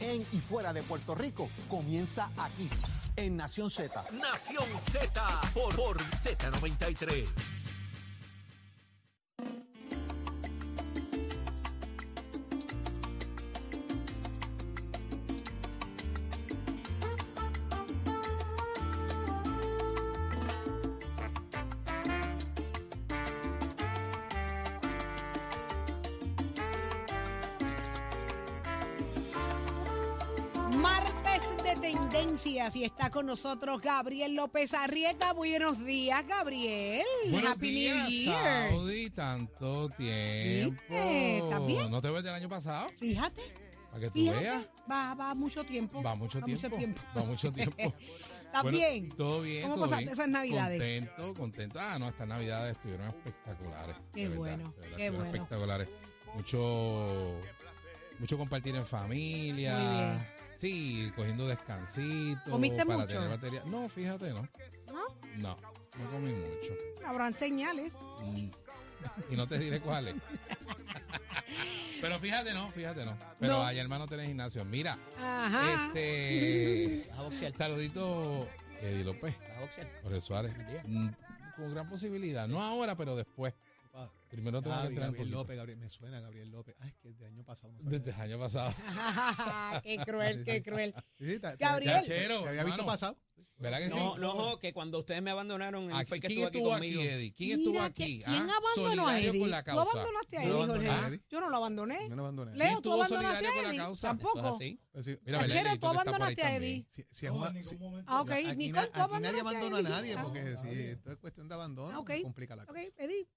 en y fuera de Puerto Rico comienza aquí, en Nación Z. Nación Z por, por Z93. Con nosotros Gabriel López Arrieta. Buenos días, Gabriel. Buenos Happy días, New Year. Saudi, tanto tiempo. ¿Estás bien? ¿No te ves del año pasado? Fíjate, Para que tú fíjate. veas. Va, va mucho tiempo. Va mucho tiempo. Mucho tiempo. Va mucho tiempo. ¿Estás Bueno, bien? Todo bien. ¿Cómo todo pasaste bien. esas navidades? Contento, contento. Ah, no, estas navidades estuvieron espectaculares. Qué de verdad, bueno, de verdad, qué bueno. espectaculares. Mucho, mucho compartir en familia. Sí, cogiendo descansito. ¿Comiste para mucho? tener batería. No, fíjate, no. ¿No? No, no comí mucho. Habrán señales. Mm. Y no te diré cuáles. Pero fíjate, no, fíjate, no. Pero No. allá hermano tenés gimnasio. Mira, Ajá. este Vas a boxear. saludito Eddie López, a boxear. Jorge Suárez. Buen día. Mm, Con gran posibilidad. No ahora, pero después. Primero tengo que Gaby, entrenar un Gabriel. López, Gabriel, me suena Gabriel López. Ay, es que de año pasado no sabía. Desde el año pasado. qué cruel, qué cruel. Sí, Gabriel. te- Chero, te había visto hermano. pasado. ¿Verdad que sí? No, no, que cuando ustedes me abandonaron, Aquí- fue el que ¿Quién estuvo aquí estuvo conmigo. aquí, Eddie? ¿Quién estuvo Mira, aquí? ¿Quién Ah, abandonó a Eddie? con la ¿Tú causa. abandonaste a Yo Eddie, lo abandoné Jorge? a Eddie. Yo no lo abandoné. No lo abandoné. Leo, tú estuvo abandonaste a Eddie. Tampoco. Pues Mira, Achero, Belén, tú que abandonaste a. Eddie. si, si es una, si- Ah, ok. Nicole, tú aquí nadie abandona a nadie Ah. porque si esto es cuestión de abandono, Ah, ok. complica la Ok, cosa. Eddie,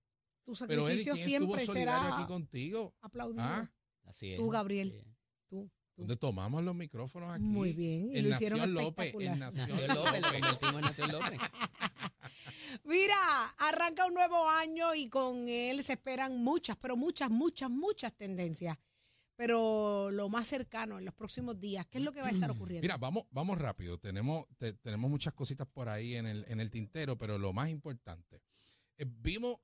tu Pero Eddie, sacrificio ¿quién estuvo siempre será aquí contigo? aplaudido. Ah, Así es. Tú, Gabriel. Tú, donde tomamos los micrófonos aquí. Muy bien, y En lo hicieron Nación López. En Nación Nación López, lo convertimos en Nación López. Mira, arranca un nuevo año y con él se esperan muchas, pero muchas, muchas, muchas tendencias. Pero lo más cercano en los próximos días, ¿qué es lo que va a estar ocurriendo? Mira, vamos, vamos rápido. Tenemos, te- tenemos muchas cositas por ahí en el, en el tintero, pero lo más importante. eh, vimos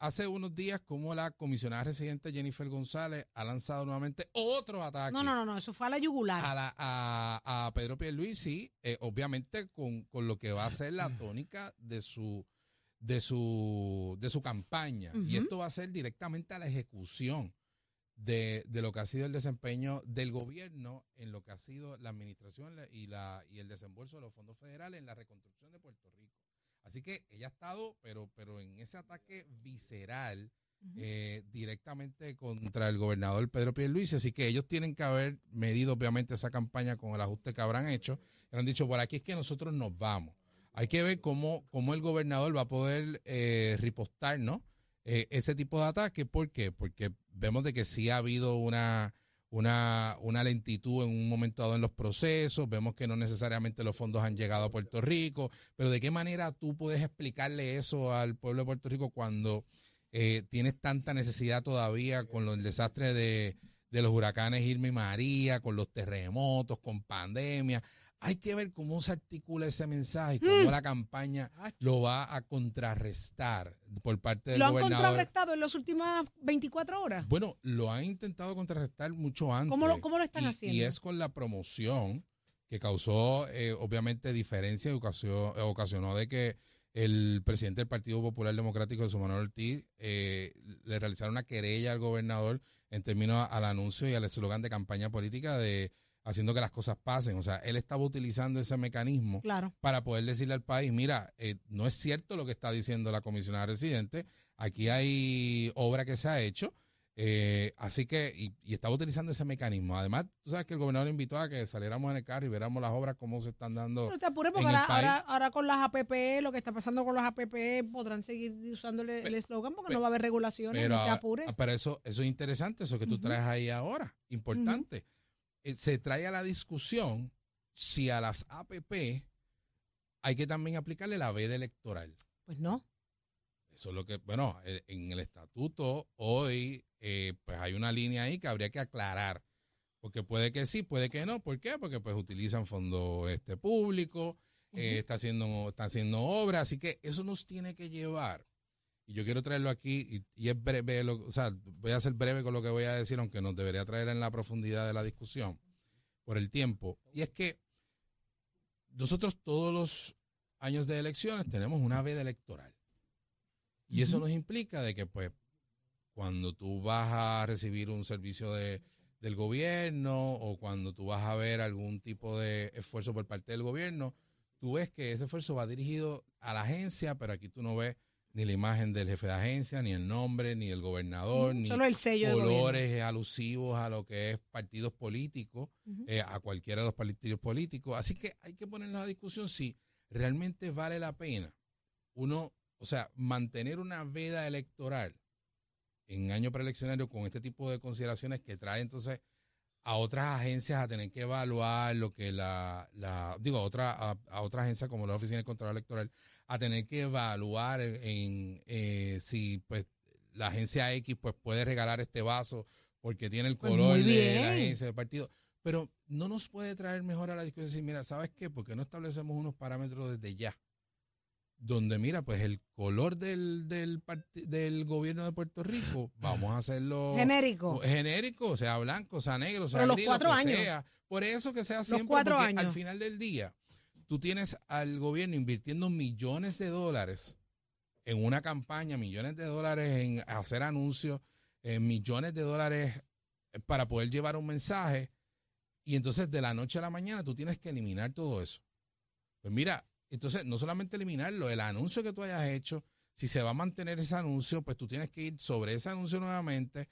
hace unos días cómo la comisionada residente Jennifer González ha lanzado nuevamente otro ataque no, no, no, no, eso fue a la yugular. a, la, a, a Pedro Pierluisi, eh, obviamente con, con lo que va a ser la tónica de su de su de su campaña. Y esto va a ser directamente a la ejecución de, de lo que ha sido el desempeño del gobierno en lo que ha sido la administración y, la, y el desembolso de los fondos federales en la reconstrucción de Puerto Rico. Así que ella ha estado, pero, pero en ese ataque visceral eh, directamente contra el gobernador Pedro Pierluisi. Así que ellos tienen que haber medido, obviamente, esa campaña con el ajuste que habrán hecho. Y han dicho, por aquí es que nosotros nos vamos. Hay que ver cómo, cómo el gobernador va a poder eh, ripostar, ¿no? Eh, ese tipo de ataque. ¿Por qué? Porque vemos de que sí ha habido una, una, una lentitud en un momento dado en los procesos, vemos que no necesariamente los fondos han llegado a Puerto Rico, pero ¿de qué manera tú puedes explicarle eso al pueblo de Puerto Rico cuando eh, tienes tanta necesidad todavía con lo- el desastre de, de los huracanes Irma y María, con los terremotos, con pandemia? Hay que ver cómo se articula ese mensaje cómo la campaña lo va a contrarrestar por parte del ¿Lo han gobernador. contrarrestado en las últimas 24 horas? Bueno, lo han intentado contrarrestar mucho antes. ¿Cómo lo- cómo lo están Y- haciendo? Y es con la promoción que causó, eh, obviamente, diferencia y ocasionó, ocasionó de que el presidente del Partido Popular Democrático, José Manuel Ortiz, eh, le realizara una querella al gobernador en términos al anuncio y al eslogan de campaña política de haciendo que las cosas pasen. O sea, él estaba utilizando ese mecanismo Claro. para poder decirle al país, mira, eh, no es cierto lo que está diciendo la comisionada residente, aquí hay obra que se ha hecho, eh, así que, y, y estaba utilizando ese mecanismo. Además, tú sabes que el gobernador invitó a que saliéramos en el carro y viéramos las obras, cómo se están dando. No te apures porque en el ahora, país. ahora, ahora con las APP, lo que está pasando con las APP, podrán seguir usando el- eslogan porque no va a haber regulaciones, Pero, no te apures. pero eso, eso es interesante, eso que tú traes ahí ahora, importante. Se trae a la discusión si a las APP hay que también aplicarle la veda electoral. Pues no. Eso es lo que, bueno, eh, en el estatuto hoy, eh, pues hay una línea ahí que habría que aclarar. Porque puede que sí, puede que no. ¿Por qué? Porque pues utilizan fondos este, público, eh, está haciendo, está haciendo obras, así que eso nos tiene que llevar. Y yo quiero traerlo aquí, y, y es breve, lo- o sea, voy a ser breve con lo que voy a decir, aunque nos debería traer en la profundidad de la discusión. por el tiempo. Y es que nosotros todos los años de elecciones tenemos una veda electoral. Y eso nos implica de que, pues, cuando tú vas a recibir un servicio de, del gobierno o cuando tú vas a ver algún tipo de esfuerzo por parte del gobierno, tú ves que ese esfuerzo va dirigido a la agencia, pero aquí tú no ves ni la imagen del jefe de agencia, ni el nombre, ni el gobernador, ni Solo el sello colores alusivos a lo que es partidos políticos, eh, a cualquiera de los partidos políticos. Así que hay que ponernos a discusión si realmente vale la pena uno, o sea, mantener una veda electoral en año preeleccionario con este tipo de consideraciones que trae entonces a otras agencias a tener que evaluar lo que la, la digo, a otra, a, a otras agencias como la Oficina de Control Electoral, a tener que evaluar en, eh, si pues la agencia X pues puede regalar este vaso porque tiene el Pues color de la agencia del partido. Pero no nos puede traer mejor a la discusión decir, mira, ¿sabes qué? Porque no establecemos unos parámetros desde ya. Donde, mira, pues el color del, del, del gobierno de Puerto Rico, vamos a hacerlo Genérico. genérico, sea blanco, sea negro, sea Pero los cuatro años. sea. Por eso que sea siempre, cuatro porque años. al final del día, tú tienes al gobierno invirtiendo millones de dólares en una campaña, millones de dólares en hacer anuncios, millones de dólares para poder llevar un mensaje. Y entonces de la noche a la mañana tú tienes que eliminar todo eso. Pues mira, entonces no solamente eliminarlo, el anuncio que tú hayas hecho, si se va a mantener ese anuncio, pues tú tienes que ir sobre ese anuncio nuevamente,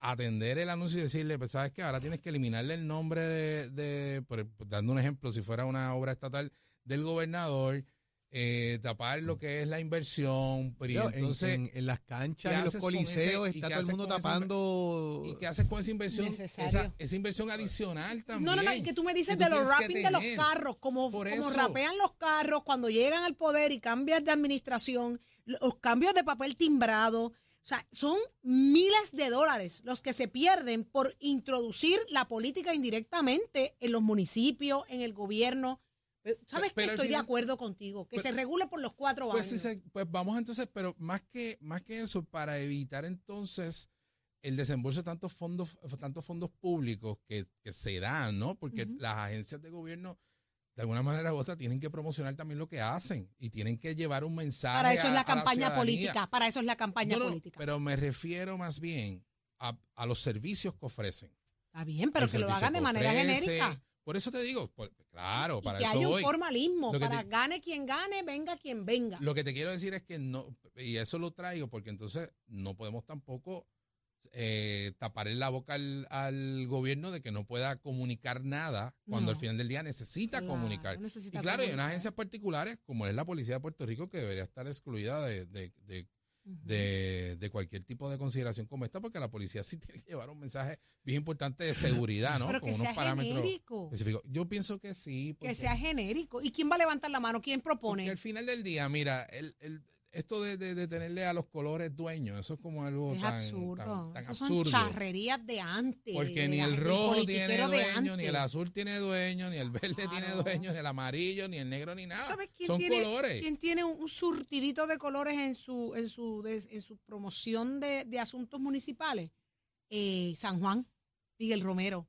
atender el anuncio y decirle, pues sabes que ahora tienes que eliminarle el nombre de, de por- dando un ejemplo, si fuera una obra estatal del gobernador, eh, tapar lo que es la inversión, pero en- entonces... en, en las canchas, ¿qué en los coliseos, ese- está todo el mundo tapando. ¿Y qué haces con esa inversión? Esa, esa inversión adicional también. No, no, no, que tú me dices de los wrapping de los carros, como, Por como eso. rapean los carros cuando llegan al poder y cambian de administración, los cambios de papel timbrado. O sea, son miles de dólares los que se pierden por introducir la política indirectamente en los municipios, en el gobierno. ¿Sabes Pe- pero qué? al Estoy de acuerdo contigo, que pero- se regule por los cuatro Pues, años. si se- pues vamos entonces, pero más que, más que eso, para evitar entonces el desembolso de tantos fondos, tantos fondos públicos que, que se dan, ¿no? Porque las agencias de gobierno, de alguna manera u otra, tienen que promocionar también lo que hacen y tienen que llevar un mensaje. Para eso es la a campaña política, para eso es la campaña No, no, política. Pero me refiero más bien a, a los servicios que ofrecen. Está bien, pero que lo hagan de que manera ofrece. genérica. Por eso te digo, por- claro, y para que eso haya un voy. formalismo, para te- gane quien gane, venga quien venga. Lo que te quiero decir es que no, y eso lo traigo porque entonces no podemos tampoco eh, taparle la boca al, al gobierno de que no pueda comunicar nada cuando No. al final del día necesita Claro, comunicar. necesita y claro, hay comunicar. unas agencias particulares como es la Policía de Puerto Rico que debería estar excluida de, de- de- De- de cualquier tipo de consideración como esta porque la policía sí tiene que llevar un mensaje bien importante de seguridad, ¿no? Pero Con que unos sea parámetros genérico. específicos. Yo pienso que sí. Que porque- sea genérico. ¿Y quién va a levantar la mano? ¿Quién propone? al final del día, mira, el, el- esto de, de- de tenerle a los colores dueños, eso es como algo Es tan, absurdo. tan, tan Esas absurdo. son charrerías de antes. Porque de ni el rojo tiene de dueño, ni el azul tiene dueño, ni el verde tiene dueño, ni el amarillo, ni el negro, ni nada. ¿Sabes quién Son tiene, colores. quién tiene un, surtidito de colores en su, en su, des- en su promoción de, de asuntos municipales? Eh, San Juan, Miguel Romero.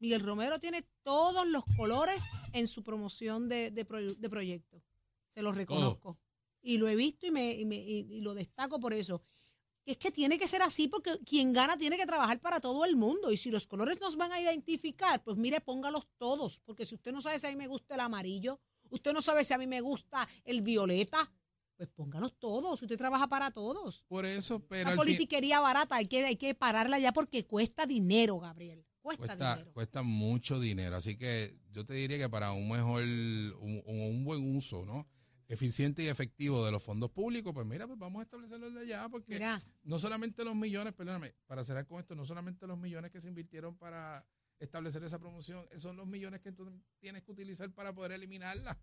Miguel Romero tiene todos los colores en su promoción de, de, proy- de proyectos. Se los reconozco. Y lo he visto y, me, y, me- y- lo destaco por eso. Es que tiene que ser así porque quien gana tiene que trabajar para todo el mundo. Y si los colores nos van a identificar, pues mire, póngalos todos. Porque si usted no sabe si a mí me gusta el amarillo, usted no sabe si a mí me gusta el violeta, pues póngalos todos. Usted trabaja para todos. Por eso, pero La fin- politiquería barata hay que, hay que pararla ya porque cuesta dinero, Gabriel. Cuesta, cuesta, dinero. cuesta mucho dinero. Así que yo te diría que para un mejor, un, un buen uso, ¿no? Eficiente y efectivo de los fondos públicos, pues mira, pues vamos a establecerlo desde ya, porque Mira, no solamente los millones, perdóname, para cerrar con esto, no solamente los millones que se invirtieron para establecer esa promoción, son los millones que entonces tienes que utilizar para poder eliminarla.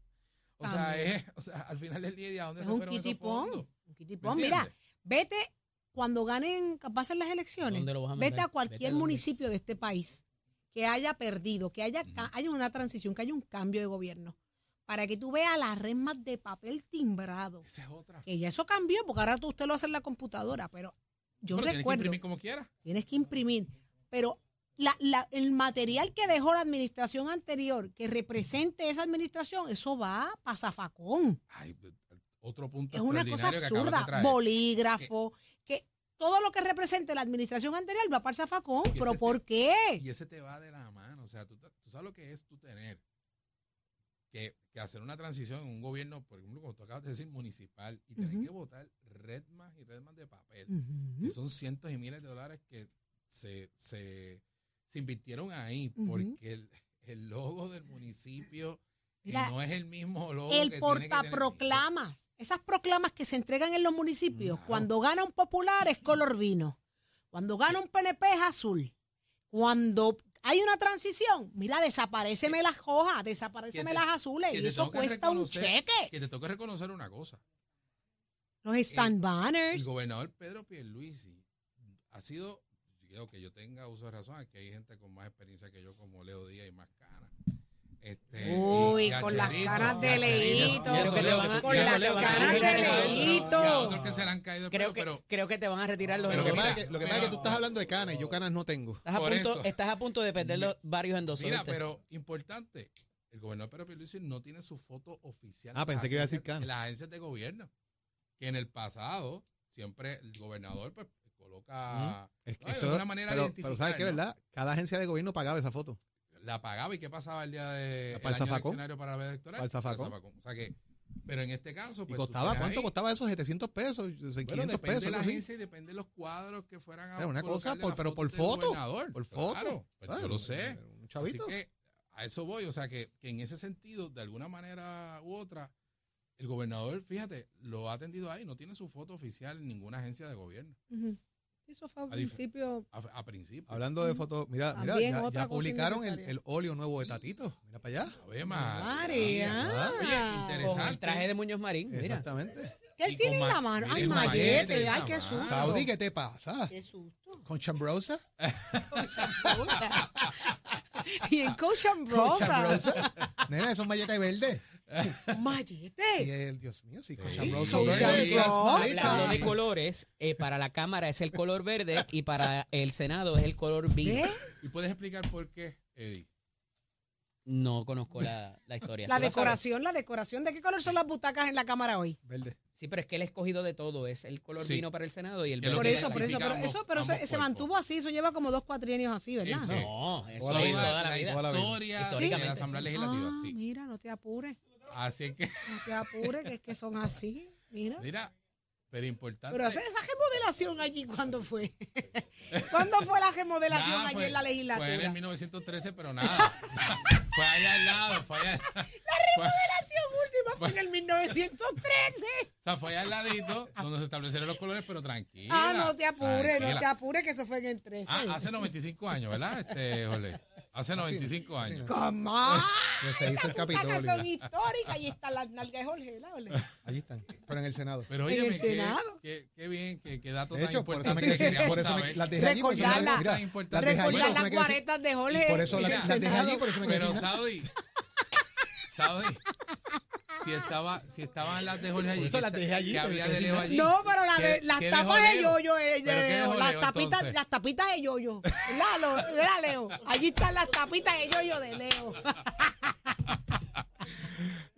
O sea, es, o sea, al final del día, ¿y a dónde es se un fueron esos kitipón. fondos? Un kitipón. ¿Me Mira, vete cuando ganen, pasen las elecciones. ¿Dónde lo vas a Vete a cualquier Vete municipio de este país que haya perdido, que haya, haya una transición, que haya un cambio de gobierno, para que tú veas las resmas de papel timbrado. Esa es otra. Que ya eso cambió, porque ahora tú usted lo hace en la computadora, pero yo Pero tienes que recuerdo, imprimir como quieras. tienes que imprimir, pero la- la- el material que dejó la administración anterior, que represente esa administración, eso va para zafacón. Ay, otro punto Es una cosa que absurda. Bolígrafo, que todo lo que represente la administración anterior va para zafacón. ¿Pero por qué? Y ese te va de la mano. O sea, tú, tú sabes lo que es tú tener que, que hacer una transición en un gobierno, por ejemplo, como tú acabas de decir, municipal, y tener que votar redmas y redmas de papel, que son cientos y miles de dólares que se, se, se invirtieron ahí, porque el, el logo del municipio Mira, no es el mismo logo El que tiene que tener- portaproclamas, esas proclamas que se entregan en los municipios, Claro. cuando gana un popular es color vino, cuando gana un PNP es azul, cuando hay una transición, mira, desapareceme las hojas, desapareceme que las azules que y eso que cuesta un cheque. Que te toca reconocer una cosa. Los stand El banners. gobernador Pedro Pierluisi ha sido, digo que yo tenga uso de razón, aquí hay gente con más experiencia que yo, como Leo Díaz y más canas. Este, Uy, con las caras de Gacherito. Leito. Creo que te van a- Con las que caras que de te van a- Leito. Y a otros que se le han caído de Creo que, creo que te van a retirar los Lo que, pasa es que, lo que pasa es que tú estás hablando de canas y yo canas no tengo. Estás a, punto, eso. estás a punto de perder los varios endosos. Mira, ¿viste? pero importante, el gobernador Pedro Pierluisi no tiene su foto oficial. Ah, en las pensé que iba a decir. En las agencias de gobierno. Que en el pasado, siempre el gobernador pues coloca... Es que una manera de pero, pero ¿sabes ¿no? verdad? Cada agencia de gobierno pagaba esa foto. La pagaba y qué pasaba el día de Para el año zafacón. eleccionario para la veda electoral Para el zafacón. o sea que pero en este caso ¿Y pues, tú costaba? ¿Cuánto ahí- costaba eso? 700 pesos, 500 bueno, depende pesos, de la así. agencia y depende de los cuadros que fueran a una cosa, por- pero por foto. Por foto. Claro, pues yo lo sé. Un Así chavito. que a eso voy, o sea que, que en ese sentido, de alguna manera u otra, el gobernador, fíjate, lo ha atendido ahí, no tiene su foto oficial en ninguna agencia de gobierno, Ujú. Eso fue A principio. a, a principio. Hablando de fotos, mira, mira, ya, publicaron el, el óleo nuevo de Tatito. Mira para allá. Ave María. María. Oye, Con interesante. el traje de Muñoz Marín, mira. Exactamente. ¿Qué él tiene con en la ma- mano? Ay, mallete. Ay, qué susto. Saudi, ¿qué te pasa? Qué susto. ¿Con chambrosa? Cocha. y en ¿Con Ambrosa. chambrosa? Nena, esos malletas verdes. Mallete. Y el, Dios mío, sí, Sí. Hablando de colores, eh, para la Cámara es el color verde y para el Senado es el color vino. ¿Y puedes explicar por qué, Eddie? No conozco la, la historia. La decoración, la decoración. ¿De qué color son las butacas en la cámara hoy? Verde. Sí, pero es que el escogido de todo es el color Sí. vino para el Senado y el Por verde. que eso, por eso. Pero eso, pero se, mantuvo así. Eso lleva como dos cuatrienios así, ¿verdad? No, eso Toda toda la vida. Toda la vida. historia de la. Asamblea Legislativa, Ah, sí. mira, no te apures. Así es que, No te apures, que es que son así. Mira. mira, pero importante. Pero esa remodelación allí, ¿cuándo fue? ¿Cuándo fue la remodelación Nada, allí fue- en la Fue en legislatura? el 1913, pero nada. fue allá al lado, fue allá. La remodelación última fue en el 1913. O sea, fue allá al ladito donde se establecieron los colores, pero tranquila. Ah, no te apures, no te apures, que eso fue en el 13. Ah, hace 95 años, ¿verdad, este, Jorge? Hace 95 sí, años. ¿Cómo? Que se hizo el Capitolio. son históricas y están las nalgas de Jorge, ¿verdad? Allí están. Pero en el Senado. Pero En oye, el qué, Senado. qué, qué bien, qué, qué dato De tan hecho, por eso me importante que quedé, queríamos por eso me, saber. las dejé allí, por eso me Recordarla. mira, Importante. las dejé allí, Recordar por eso las me quedé sin- de Jorge. por eso las dejé allí, por eso me quedé Pero. Saudi, Saudi, si estaba, si estaban las de Jorge allí, eso ¿qué las dejé allí, ¿qué pero había de Leo allí? No, pero la de, ¿Qué- las qué tapas de yoyo, eh, ¿Pero qué de- dejó las tapitas, entonces? las tapitas de yoyo. ¿Verdad, Lo- ¿verdad, Leo? Allí están las tapitas de yoyo de Leo.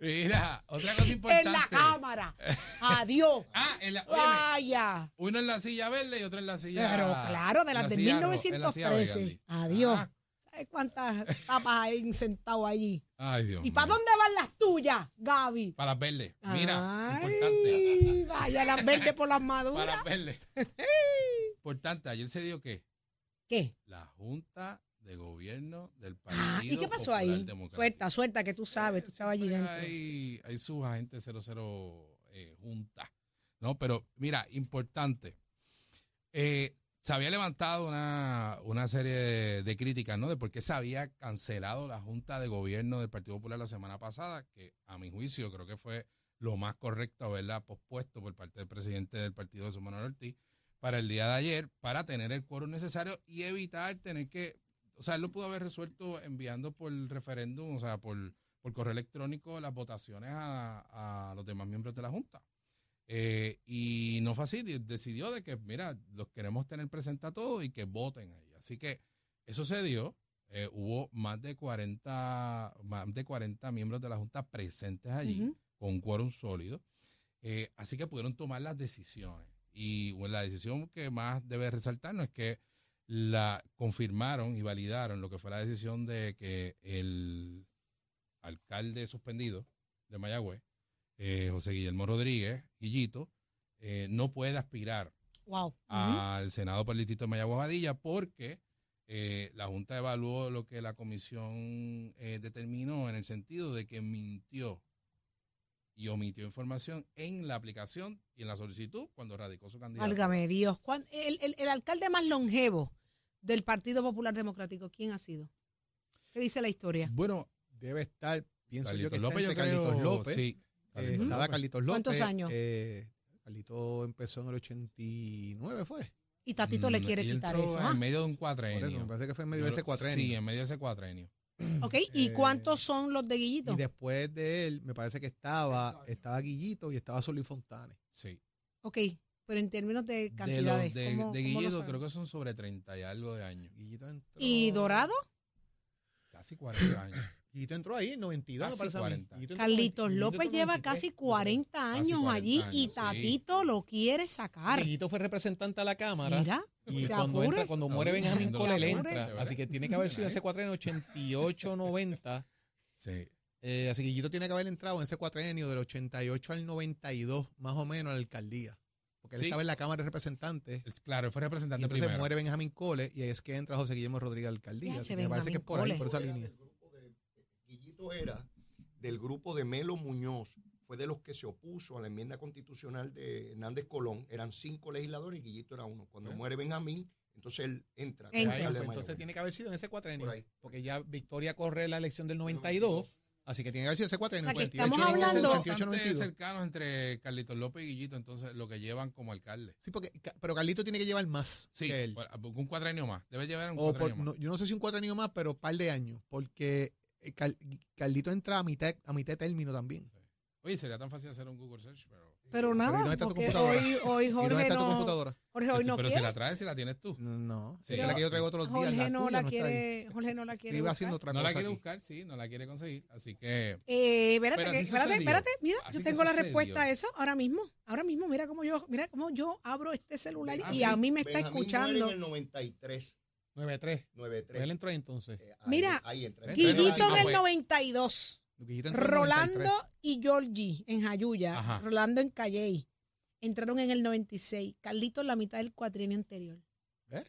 Mira, otra cosa importante. en la cámara. Adiós. Ah, en la, óyeme, Vaya. uno en la silla verde y otro en la silla. Pero claro, de las la de silla ro- en la silla 1913. Burgundy. Adiós. Ah, ¿Sabes cuántas tapas hay sentado allí? Ay, Dios ¿Y para dónde van las tuyas, Gaby? Para las verdes. Mira, Ay, importante. Vaya, las verdes por las maduras. Para las verdes. importante, ayer se dio que ¿Qué? la Junta de Gobierno del Partido Ah, ¿y qué pasó ahí? Suelta, suelta, que tú sabes, tú estabas allí dentro. Hay, hay sus agentes 00 eh, junta. No, pero mira, importante. Eh, se había levantado una, una serie de, críticas, ¿no? De por qué se había cancelado la Junta de Gobierno del Partido Popular la semana pasada, que a mi juicio creo que fue lo más correcto haberla pospuesto por parte del presidente del partido de Manuel Ortiz para el día de ayer, para tener el quórum necesario y evitar tener que, o sea, él lo pudo haber resuelto enviando por referéndum, o sea, por, por correo electrónico las votaciones a los demás miembros de la Junta. Eh, y no fue así, de- decidió de que, mira, los queremos tener presentes a todos y que voten ahí. Así que eso se dio. eh, hubo más de 40, más de 40 miembros de la Junta presentes allí, Ujú. con un quórum sólido. Eh, así que pudieron tomar las decisiones. Y bueno, la decisión que más debe resaltarnos es que la confirmaron y validaron lo que fue la decisión de que el alcalde suspendido de Mayagüez, eh, José Guillermo Rodríguez, Guillito, eh, no puede aspirar Wow. Al Senado por el Distrito de Mayagüez Badilla porque eh, la Junta evaluó lo que la comisión eh, determinó en el sentido de que mintió y omitió información en la aplicación y en la solicitud cuando radicó su candidato. Válgame Dios. ¿Cuán- El, el- el alcalde más longevo del Partido Popular Democrático, ¿quién ha sido? ¿Qué dice la historia? Bueno, Debe estar, pienso yo Carlitos que está López, yo entre creo, Carlitos López. sí. Eh, Carlitos estaba López. Carlitos López. ¿Cuántos años? Eh, Carlitos empezó en el 89, ¿fue? Y Tatito le Mm, quiere quitar entró eso. En ¿ah? medio de un Por eso, cuatrenio. me parece que fue en medio de ese cuatrenio. Sí, en medio de ese cuatrenio. ¿Ok? ¿Y Eh, cuántos son los de Guillito? Y después de él, me parece que estaba, estaba Guillito y estaba Solí Fontane. Sí. Ok, pero en términos de De, los, cantidades. de, ¿cómo- de cómo Guilledo saben? creo que son sobre 30 y algo de años. Guillito entró. ¿Y Dorado? Casi 40 años. Guillito entró ahí en 92, me Casi parece a mí. 40. Guillito entró en Carlitos 90, Guillito López lleva 93, casi yo creo. 40 Casi años 40 allí y sí. Tatito lo quiere sacar. Guillito fue representante a la Cámara. Mira, Y cuando, entra, cuando muere Benjamín viendo Cole, entra. Así que tiene que haber sido ese cuatrenio 88, 90. Sí. Eh, así que Guillito tiene que haber entrado en ese cuatrenio del 88 al 92, más o menos, a la alcaldía. Porque él Sí. estaba en la Cámara de Representantes. Es- Claro, él fue Y representante entonces primero. muere Benjamín Cole y ahí es que entra José Guillermo Rodríguez a la alcaldía. Así que me parece que es por ahí, Cole. por esa línea. Guillito era del grupo de Melo Muñoz, fue de los que se opuso a la enmienda constitucional de Hernández Colón. Eran cinco legisladores y Guillito era uno. Cuando ¿Eh? muere Benjamín, entonces él entra. Entra. Ahí, pues, entonces tiene que haber sido en ese cuatrenio. Por. Porque ya Victoria corre la elección del 92. Así que tiene que haber sido ese cuatrenio. O sea, que 48, estamos hablando- 88, Bastante 92. cercanos entre Carlitos López y Guillito, entonces lo que llevan como alcalde. Sí, porque, pero Carlito tiene que llevar más Sí, que él. un cuatrenio más. Debe llevar un O cuatrenio por- más. no, yo no sé si un cuatrenio más, pero un par de años. Porque Carlito entra a mitad, a mitad de término también. Oye, sería tan fácil hacer un Google Search, pero... Pero ¿y nada, dónde está tu porque computadora? hoy, hoy ¿Y dónde Jorge está tu no, computadora? Jorge hoy no pero si la traes, si la tienes tú. No, Sí. es la que yo traigo todos los días. Jorge La no la no quiere, Jorge no la quiere. Iba haciendo otra No la quiere aquí. buscar, sí, no la quiere conseguir. Así que... Eh, espérate, Pero que- así espérate, espérate, mira, Así yo tengo la respuesta a eso ahora mismo, ahora mismo, mira cómo yo, mira cómo yo abro este celular y a mí me está Benjamín escuchando. en el 93. 93. 93. Él entró ahí entonces. Eh, ahí- Mira, ahí entra. Guillito en el pues. 92, Guillito entró en el Rolando 93. y Georgie en Jayuya, Ajá. Rolando en Calley, entraron en el 96, Carlito en la mitad del cuatrienio anterior. ¿Eh?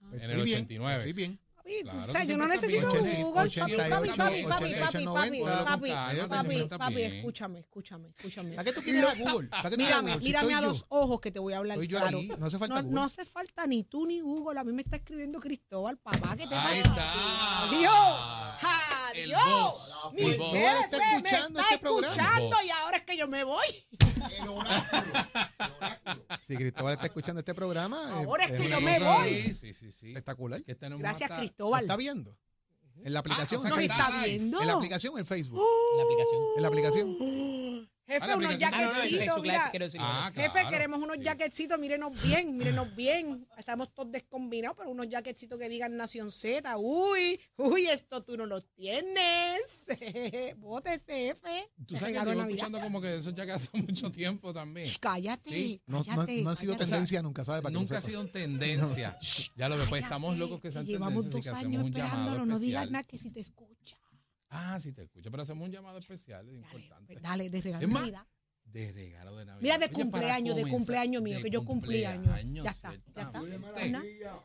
Ah. Pues En el bien, 89. Estoy bien. Papi, tú Claro, sabes, yo no necesito. Google, papi, 88, papi, papi, 88, papi, 88, papi, 90, papi, papi, papi, escúchame, escúchame, escúchame. ¿Para qué tú quieres a Google? ¿Para qué tú quieres Mírame, mírame a los ojos que te voy a hablar Estoy yo claro. ahí, no hace falta No, hace falta ni tú ni Google. A mí me está escribiendo Cristóbal, papá. ¿Qué te pasa? ¡Adiós! ¡Adiós! Mi jefe me escuchando está este escuchando El y ahora es que yo me voy. El oráculo. El oráculo. Si Cristóbal está escuchando este programa, Ahora es que una yo me voy. Sí, sí, sí, sí. Espectacular. Que tenemos Gracias, hasta- ¿Lo Cristóbal. está viendo? En la aplicación. o sea Nos en está live. viendo. En la aplicación o en Facebook. La aplicación. En la aplicación. Jefe, Ah, la unos aplicación. Ah, no, no, mira. quiero decir. Ah, Jefe, claro. queremos unos Sí. jaquecitos, mírenos bien, mírenos bien. Estamos todos descombinados, pero unos jaquecitos que digan Nación Z. Uy, uy, esto tú no lo tienes. Bótese, jefe. Tú Te sabes que regalo llevo de Navidad. escuchando como que eso ya que hace mucho tiempo también. Shh, cállate, Sí. No, no, cállate, no ha sido cállate. tendencia nunca, ¿sabes? Para que Nunca ha sido en tendencia. Ya lo ves, pues estamos locos que sean que Llevamos tendencias y dos que años hacemos un llamado esperándolo, no digas especial. nada que si te escucha. Ah, sí te escucho, pero hacemos un llamado especial, es Dale, importante. pues, dale, de regalo Es de más, Navidad. De regalo de Navidad. Mira, de Oye, cumpleaños, de cumpleaños mío, de que yo cumplí años. Ya está, ya está.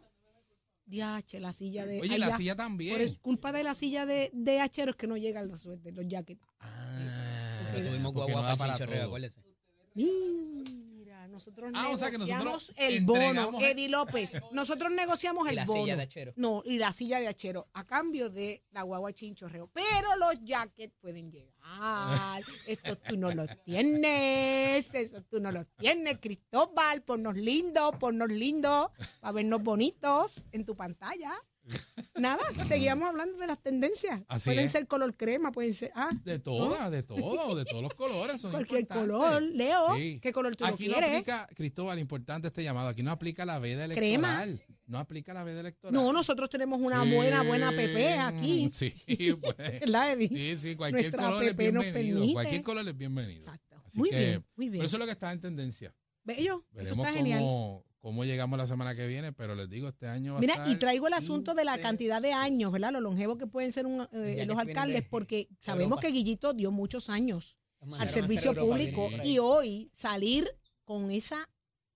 Diache, la silla de. Oye, ay, la ya. silla Por también. es culpa de la silla de, de hachero es que no llegan los suéteres, los jackets. Ah, Pero tuvimos porque guagua no para chinchorreo, acuérdese. Mira, nosotros Ah, o sea que negociamos nosotros el bono, el- Eddie López. Nosotros negociamos Y el la bono. silla de achero. No, y la silla de achero, a cambio de la guagua chinchorreo. Pero los jackets pueden llegar. Esto tú no los tienes. Eso tú no los tienes, Cristóbal. Ponnos lindos, ponnos lindos. Para vernos bonitos en tu pantalla. Nada, seguíamos hablando de las tendencias. Así pueden es. ser color crema, pueden ser. Ah, De todas, de todo, de todos los colores. Son cualquier importantes. color. Leo, Sí. ¿qué color tú Aquí lo no quieres? aplica, Cristóbal, importante este llamado, aquí no aplica la veda Crema. electoral. no aplica la veda electoral. No, nosotros tenemos una buena, buena PP aquí. Sí, pues. ¿Verdad, Eddie? Sí, sí, cualquier Nuestra color es PP bienvenido. Cualquier color es bienvenido. Exacto. Así Muy que, bien, muy bien. Pero eso es lo que está en tendencia. Bello, eso está genial. cómo, cómo llegamos la semana que viene, pero les digo, este año va a Mira, estar y traigo el asunto de la cantidad de años, ¿verdad? Los longevos que pueden ser un, eh, los alcaldes, de porque sabemos Europa. que Guillito dio muchos años al servicio Europa, público y hoy salir con esa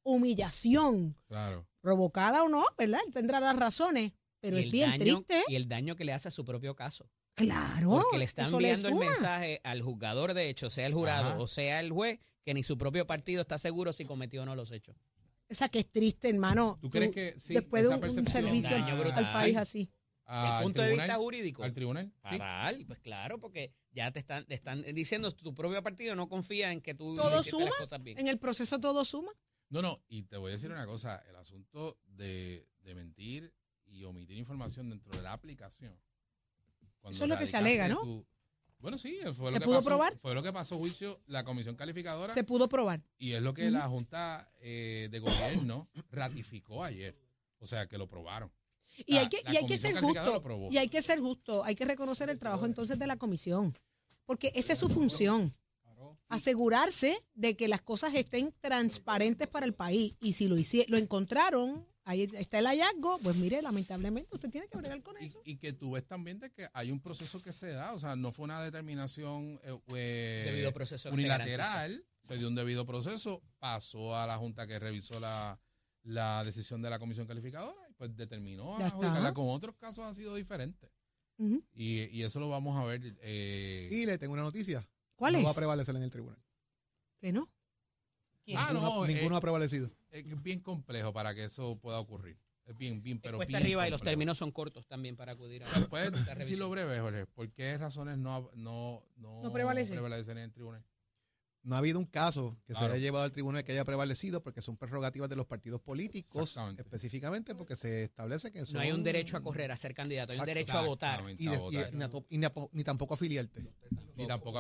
humillación, Claro. provocada o no, ¿verdad? Él tendrá las razones, pero es bien daño- triste. Y el daño que le hace a su propio caso. Claro. Porque le están enviando el mensaje al juzgador de hecho, sea el jurado Ajá. o sea el juez, que ni su propio partido está seguro si cometió o no los hechos. O sea, que es triste, hermano. ¿Tú crees que sí, después de esa un, un percepción servicio Daño al, brutal. al país así? Desde al el punto de vista jurídico. ¿Al tribunal? Sí. Fatal, pues claro, porque ya te están, te están diciendo tu propio partido no confía en que tú Todo hiciste las suma. cosas bien. En el proceso todo suma. No, no, y te voy a decir una cosa, el asunto de, de mentir y omitir información dentro de la aplicación. cuando Eso es lo que se alega, ¿no? tu- bueno, sí, fue ¿Se lo que pudo pasó, probar? Fue lo que pasó juicio la comisión calificadora Se pudo probar. y es lo que la Junta eh, de Gobierno ratificó ayer. O sea, que lo probaron. Y La- hay que, y hay que ser justo. Y hay que ser justo. Hay que reconocer el trabajo entonces de la comisión. Porque esa es su función. Asegurarse de que las cosas estén transparentes para el país. Y si lo hicie- lo encontraron, ahí está el hallazgo, pues mire, lamentablemente usted tiene que bregar con Y, eso. y que tú ves también de que hay un proceso que se da, o sea, no fue una determinación eh, eh, Debido proceso que se unilateral, se, dio un debido proceso, pasó a la Junta que revisó la, la decisión de la comisión calificadora y pues determinó Ya adjudicarla. está. Con otros casos han sido diferentes. Y, y eso lo vamos a ver. eh, Y le tengo una noticia. ¿Cuál no es? va a prevalecer en el tribunal. Que no. Ah, ninguno no, ninguno eh, ha prevalecido. es bien complejo para que eso pueda ocurrir. Es bien, bien, pero Cuesta bien arriba y los complejo. términos son cortos también para acudir a ¿Puedes decirlo breve, Jorge? ¿Por qué razones no, no, no, No prevalece. prevalecen en el tribunal? No ha habido un caso que Claro. se haya llevado al tribunal que haya prevalecido porque son prerrogativas de los partidos políticos, específicamente porque se establece que son... No hay un derecho a correr, a ser candidato, hay un derecho a votar. Y, a y- votar. y y na- ni tampoco afiliarte. Ni tampoco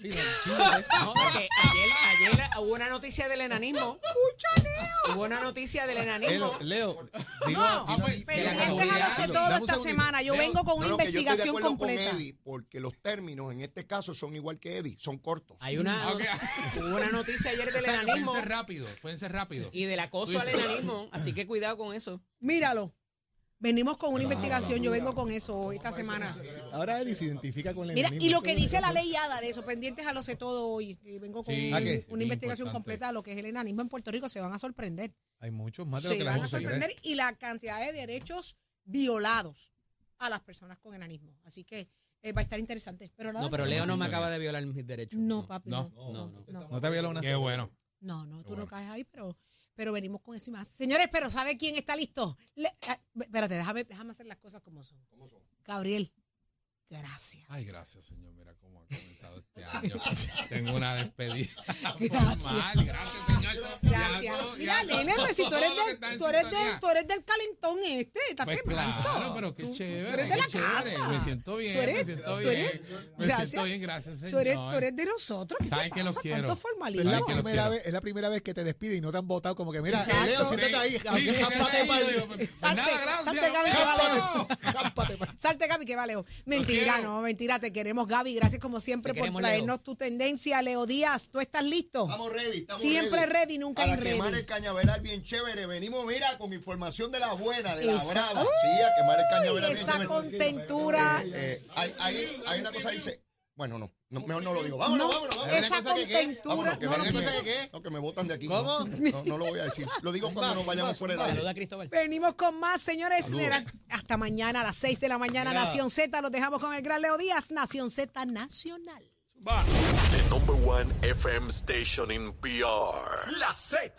afilarte. No, porque ayer, ayer hubo una noticia del enanismo. Hubo una noticia del enanismo. Leo, Leo, digo, No, digo- pues, digo- Pendientes la a comunidad, lo sé lo- todo esta semana. Yo Leo, vengo con una No, no, que yo estoy de investigación acuerdo completa. con Eddie, porque los términos en este caso son igual que Eddie, son cortos. Hay una, hubo una noticia ayer del O sea, enanismo Fue rápido, fue rápido. y del acoso al enanismo, así que cuidado con eso. Míralo. Venimos con una investigación. Yo vengo con eso hoy, esta semana. ahora él se identifica con el Mira, enanismo. y lo que dice la ley ADA de eso, pendientes a lo sé todo hoy. Y vengo con Sí, un- ¿A qué? una investigación importante. completa de lo que es el enanismo en Puerto Rico. Se van a sorprender. Hay muchos más de lo Se que la van a gente se cree. sorprender y la cantidad de derechos violados a las personas con enanismo. Así que eh, va a estar interesante. Pero nada, No, pero Leo no me acaba de violar mis derechos. No, papi. No. No, No, no. no. No te había una. Qué bueno. No, no, tú bueno. no caes ahí, pero, pero venimos con eso y más. Señores, pero ¿sabe quién está listo? Le- ah, espérate, déjame, déjame hacer las cosas como son. Gabriel, gracias. Ay, gracias, señor. Mira cómo ha comenzado este año. Tengo una despedida. Gracias. formal. Gracias, señor. Gracias. Ya todo- Mira, nene, pues si tú eres, del, tú, eres del, tú eres del calentón este, estás Pues manso. claro, pero qué Tú- tú- chévere. Tú eres de la chévere. casa. Me siento bien, Tú eres- me siento bien. eres- me gracias. siento bien, gracias, señor. Tú eres, tú eres de nosotros. ¿Qué Saben te que los pasa? quiero. ¿Cuánto Es formalismo? la, primera vez, es la primera vez que te despide y no te han votado como que, mira, Exacto. Leo, siéntate ahí, yo- pues Salte, nada, gracias. salte, Gaby, que jápate pa'l- Salte, Gaby, que vale. Mentira, quiero. no, mentira. Te queremos, Gaby. Gracias como siempre por queremos, traernos tu tendencia, Leo Díaz. ¿Tú estás listo? Estamos ready, estamos Siempre ready, nunca Para ready. quemar el cañaveral bien chévere. Venimos, mira, con información de la buena, de la Esa- brava. Sí, a quemar el Uy, cañaveral bien esa chévere. contentura. Eh, eh, hay, hay, hay una cosa dice. Bueno, no, no, mejor no lo digo. Vámonos, No, vámonos, vámonos. esa cosa que qué? contentura. Vámonos, que no, no. que qué. No, que me botan de aquí. ¿Cómo? No, no, no lo voy a decir. Lo digo cuando nos vayamos fuera del aire. Saluda a Cristóbal. Venimos con más, señores. Hasta mañana a las 6 de la mañana, Mira. Nación Z. Los dejamos con el gran Leo Díaz, Nación Z Nacional. The number one FM station in PR. La Z.